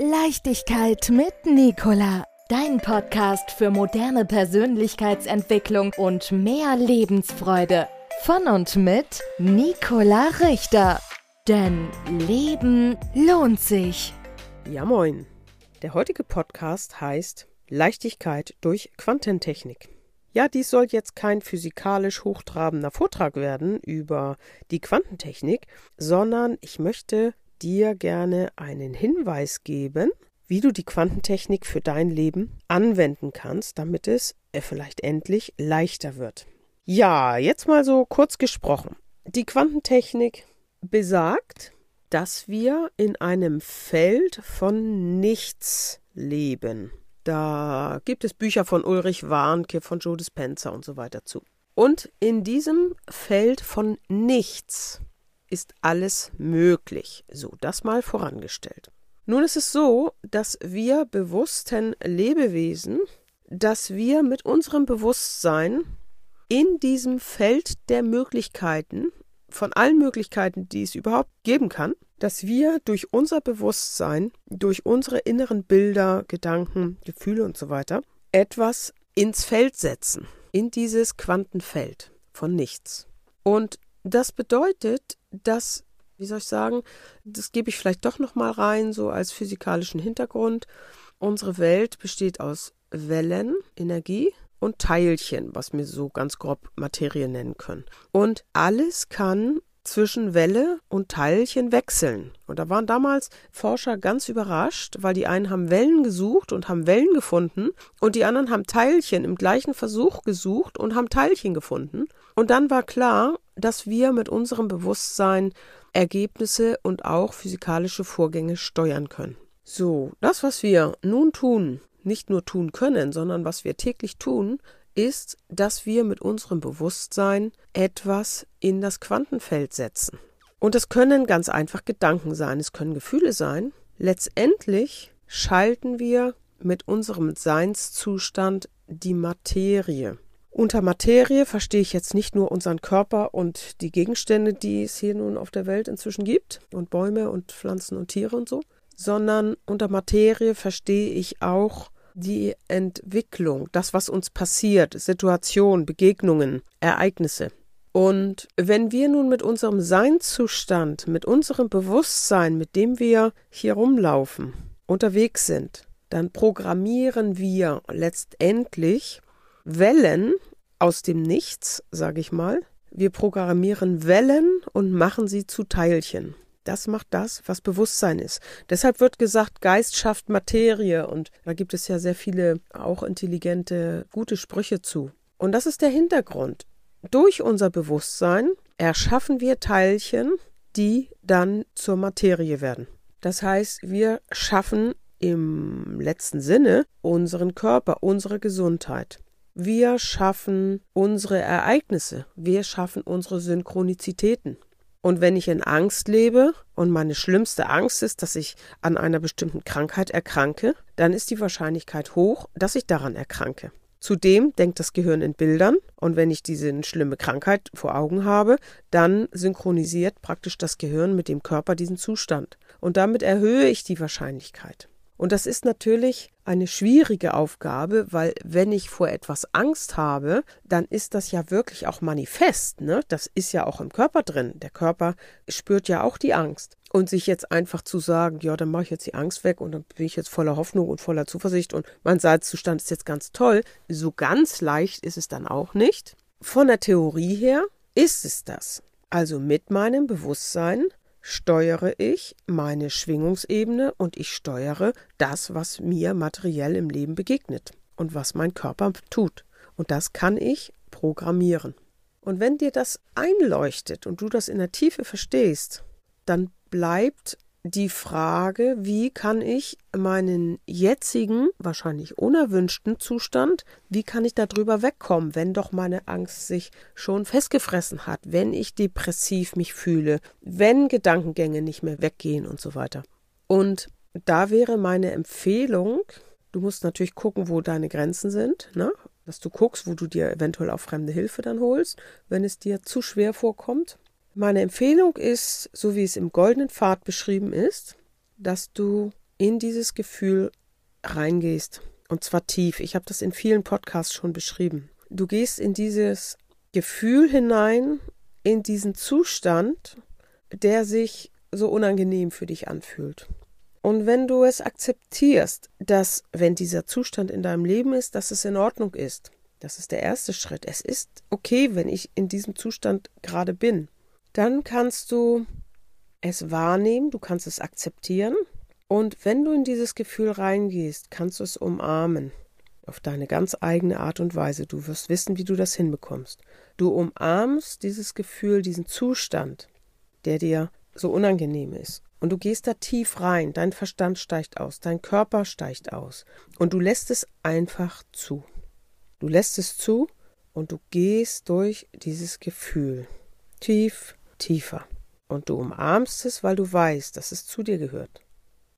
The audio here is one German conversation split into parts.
Leichtigkeit mit Nicola. Dein Podcast für moderne Persönlichkeitsentwicklung und mehr Lebensfreude. Von und mit Nicola Richter. Denn Leben lohnt sich. Ja, moin. Der heutige Podcast heißt Leichtigkeit durch Quantentechnik. Ja, dies soll jetzt kein physikalisch hochtrabender Vortrag werden über die Quantentechnik, sondern ich möchte dir gerne einen Hinweis geben, wie du die Quantentechnik für dein Leben anwenden kannst, damit es äh, vielleicht endlich leichter wird. Ja, jetzt mal so kurz gesprochen. Die Quantentechnik besagt, dass wir in einem Feld von nichts leben. Da gibt es Bücher von Ulrich Warnke, von Joe Dispenza und so weiter zu. Und in diesem Feld von nichts ist alles möglich. So, das mal vorangestellt. Nun ist es so, dass wir bewussten Lebewesen, dass wir mit unserem Bewusstsein in diesem Feld der Möglichkeiten, von allen Möglichkeiten, die es überhaupt geben kann, dass wir durch unser Bewusstsein, durch unsere inneren Bilder, Gedanken, Gefühle und so weiter, etwas ins Feld setzen, in dieses Quantenfeld von nichts. Und das bedeutet, dass, wie soll ich sagen, das gebe ich vielleicht doch noch mal rein, so als physikalischen Hintergrund. Unsere Welt besteht aus Wellen, Energie und Teilchen, was wir so ganz grob Materie nennen können. Und alles kann zwischen Welle und Teilchen wechseln. Und da waren damals Forscher ganz überrascht, weil die einen haben Wellen gesucht und haben Wellen gefunden und die anderen haben Teilchen im gleichen Versuch gesucht und haben Teilchen gefunden. Und dann war klar, dass wir mit unserem Bewusstsein Ergebnisse und auch physikalische Vorgänge steuern können. So, das, was wir nun tun, nicht nur tun können, sondern was wir täglich tun, ist, dass wir mit unserem Bewusstsein etwas in das Quantenfeld setzen. Und es können ganz einfach Gedanken sein, es können Gefühle sein. Letztendlich schalten wir mit unserem Seinszustand die Materie. Unter Materie verstehe ich jetzt nicht nur unseren Körper und die Gegenstände, die es hier nun auf der Welt inzwischen gibt, und Bäume und Pflanzen und Tiere und so, sondern unter Materie verstehe ich auch die Entwicklung, das, was uns passiert, Situationen, Begegnungen, Ereignisse. Und wenn wir nun mit unserem Seinzustand, mit unserem Bewusstsein, mit dem wir hier rumlaufen, unterwegs sind, dann programmieren wir letztendlich Wellen aus dem Nichts, sage ich mal. Wir programmieren Wellen und machen sie zu Teilchen. Das macht das, was Bewusstsein ist. Deshalb wird gesagt, Geist schafft Materie und da gibt es ja sehr viele auch intelligente, gute Sprüche zu. Und das ist der Hintergrund. Durch unser Bewusstsein erschaffen wir Teilchen, die dann zur Materie werden. Das heißt, wir schaffen im letzten Sinne unseren Körper, unsere Gesundheit. Wir schaffen unsere Ereignisse, wir schaffen unsere Synchronizitäten. Und wenn ich in Angst lebe und meine schlimmste Angst ist, dass ich an einer bestimmten Krankheit erkranke, dann ist die Wahrscheinlichkeit hoch, dass ich daran erkranke. Zudem denkt das Gehirn in Bildern und wenn ich diese schlimme Krankheit vor Augen habe, dann synchronisiert praktisch das Gehirn mit dem Körper diesen Zustand. Und damit erhöhe ich die Wahrscheinlichkeit. Und das ist natürlich eine schwierige Aufgabe, weil wenn ich vor etwas Angst habe, dann ist das ja wirklich auch manifest. Ne? Das ist ja auch im Körper drin. Der Körper spürt ja auch die Angst. Und sich jetzt einfach zu sagen, ja, dann mache ich jetzt die Angst weg und dann bin ich jetzt voller Hoffnung und voller Zuversicht und mein Salzzustand ist jetzt ganz toll, so ganz leicht ist es dann auch nicht. Von der Theorie her ist es das. Also mit meinem Bewusstsein steuere ich meine Schwingungsebene und ich steuere das, was mir materiell im Leben begegnet und was mein Körper tut. Und das kann ich programmieren. Und wenn dir das einleuchtet und du das in der Tiefe verstehst, dann bleibt die Frage, wie kann ich meinen jetzigen, wahrscheinlich unerwünschten Zustand, wie kann ich darüber wegkommen, wenn doch meine Angst sich schon festgefressen hat, wenn ich depressiv mich fühle, wenn Gedankengänge nicht mehr weggehen und so weiter. Und da wäre meine Empfehlung, du musst natürlich gucken, wo deine Grenzen sind, ne? dass du guckst, wo du dir eventuell auch fremde Hilfe dann holst, wenn es dir zu schwer vorkommt. Meine Empfehlung ist, so wie es im goldenen Pfad beschrieben ist, dass du in dieses Gefühl reingehst. Und zwar tief. Ich habe das in vielen Podcasts schon beschrieben. Du gehst in dieses Gefühl hinein, in diesen Zustand, der sich so unangenehm für dich anfühlt. Und wenn du es akzeptierst, dass wenn dieser Zustand in deinem Leben ist, dass es in Ordnung ist, das ist der erste Schritt. Es ist okay, wenn ich in diesem Zustand gerade bin. Dann kannst du es wahrnehmen, du kannst es akzeptieren. Und wenn du in dieses Gefühl reingehst, kannst du es umarmen. Auf deine ganz eigene Art und Weise. Du wirst wissen, wie du das hinbekommst. Du umarmst dieses Gefühl, diesen Zustand, der dir so unangenehm ist. Und du gehst da tief rein, dein Verstand steigt aus, dein Körper steigt aus. Und du lässt es einfach zu. Du lässt es zu und du gehst durch dieses Gefühl. Tief, tiefer. Und du umarmst es, weil du weißt, dass es zu dir gehört.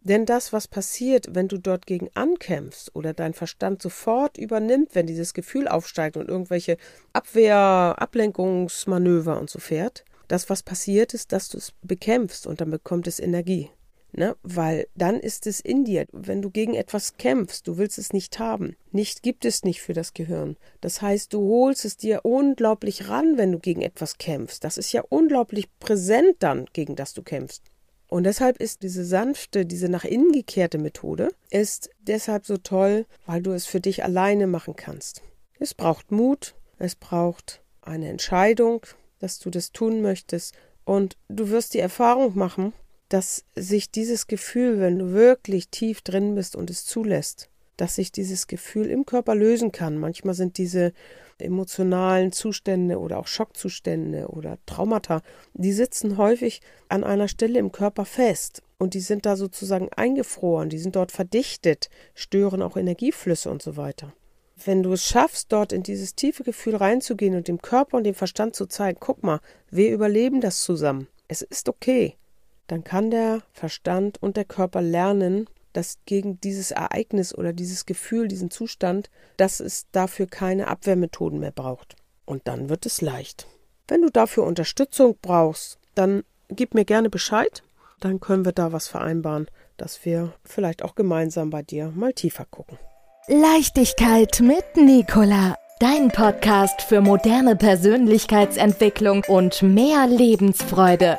Denn das, was passiert, wenn du dort gegen ankämpfst oder dein Verstand sofort übernimmt, wenn dieses Gefühl aufsteigt und irgendwelche Abwehr, Ablenkungsmanöver und so fährt, das, was passiert, ist, dass du es bekämpfst und dann bekommt es Energie. Ne? Weil dann ist es in dir. Wenn du gegen etwas kämpfst, du willst es nicht haben. Nicht gibt es nicht für das Gehirn. Das heißt, du holst es dir unglaublich ran, wenn du gegen etwas kämpfst. Das ist ja unglaublich präsent dann, gegen das du kämpfst. Und deshalb ist diese sanfte, diese nach innen gekehrte Methode, ist deshalb so toll, weil du es für dich alleine machen kannst. Es braucht Mut, es braucht eine Entscheidung, dass du das tun möchtest. Und du wirst die Erfahrung machen, dass sich dieses Gefühl, wenn du wirklich tief drin bist und es zulässt, dass sich dieses Gefühl im Körper lösen kann. Manchmal sind diese emotionalen Zustände oder auch Schockzustände oder Traumata, die sitzen häufig an einer Stelle im Körper fest und die sind da sozusagen eingefroren, die sind dort verdichtet, stören auch Energieflüsse und so weiter wenn du es schaffst, dort in dieses tiefe Gefühl reinzugehen und dem Körper und dem Verstand zu zeigen, guck mal, wir überleben das zusammen. Es ist okay. Dann kann der Verstand und der Körper lernen, dass gegen dieses Ereignis oder dieses Gefühl, diesen Zustand, dass es dafür keine Abwehrmethoden mehr braucht. Und dann wird es leicht. Wenn du dafür Unterstützung brauchst, dann gib mir gerne Bescheid. Dann können wir da was vereinbaren, dass wir vielleicht auch gemeinsam bei dir mal tiefer gucken. Leichtigkeit mit Nicola. Dein Podcast für moderne Persönlichkeitsentwicklung und mehr Lebensfreude.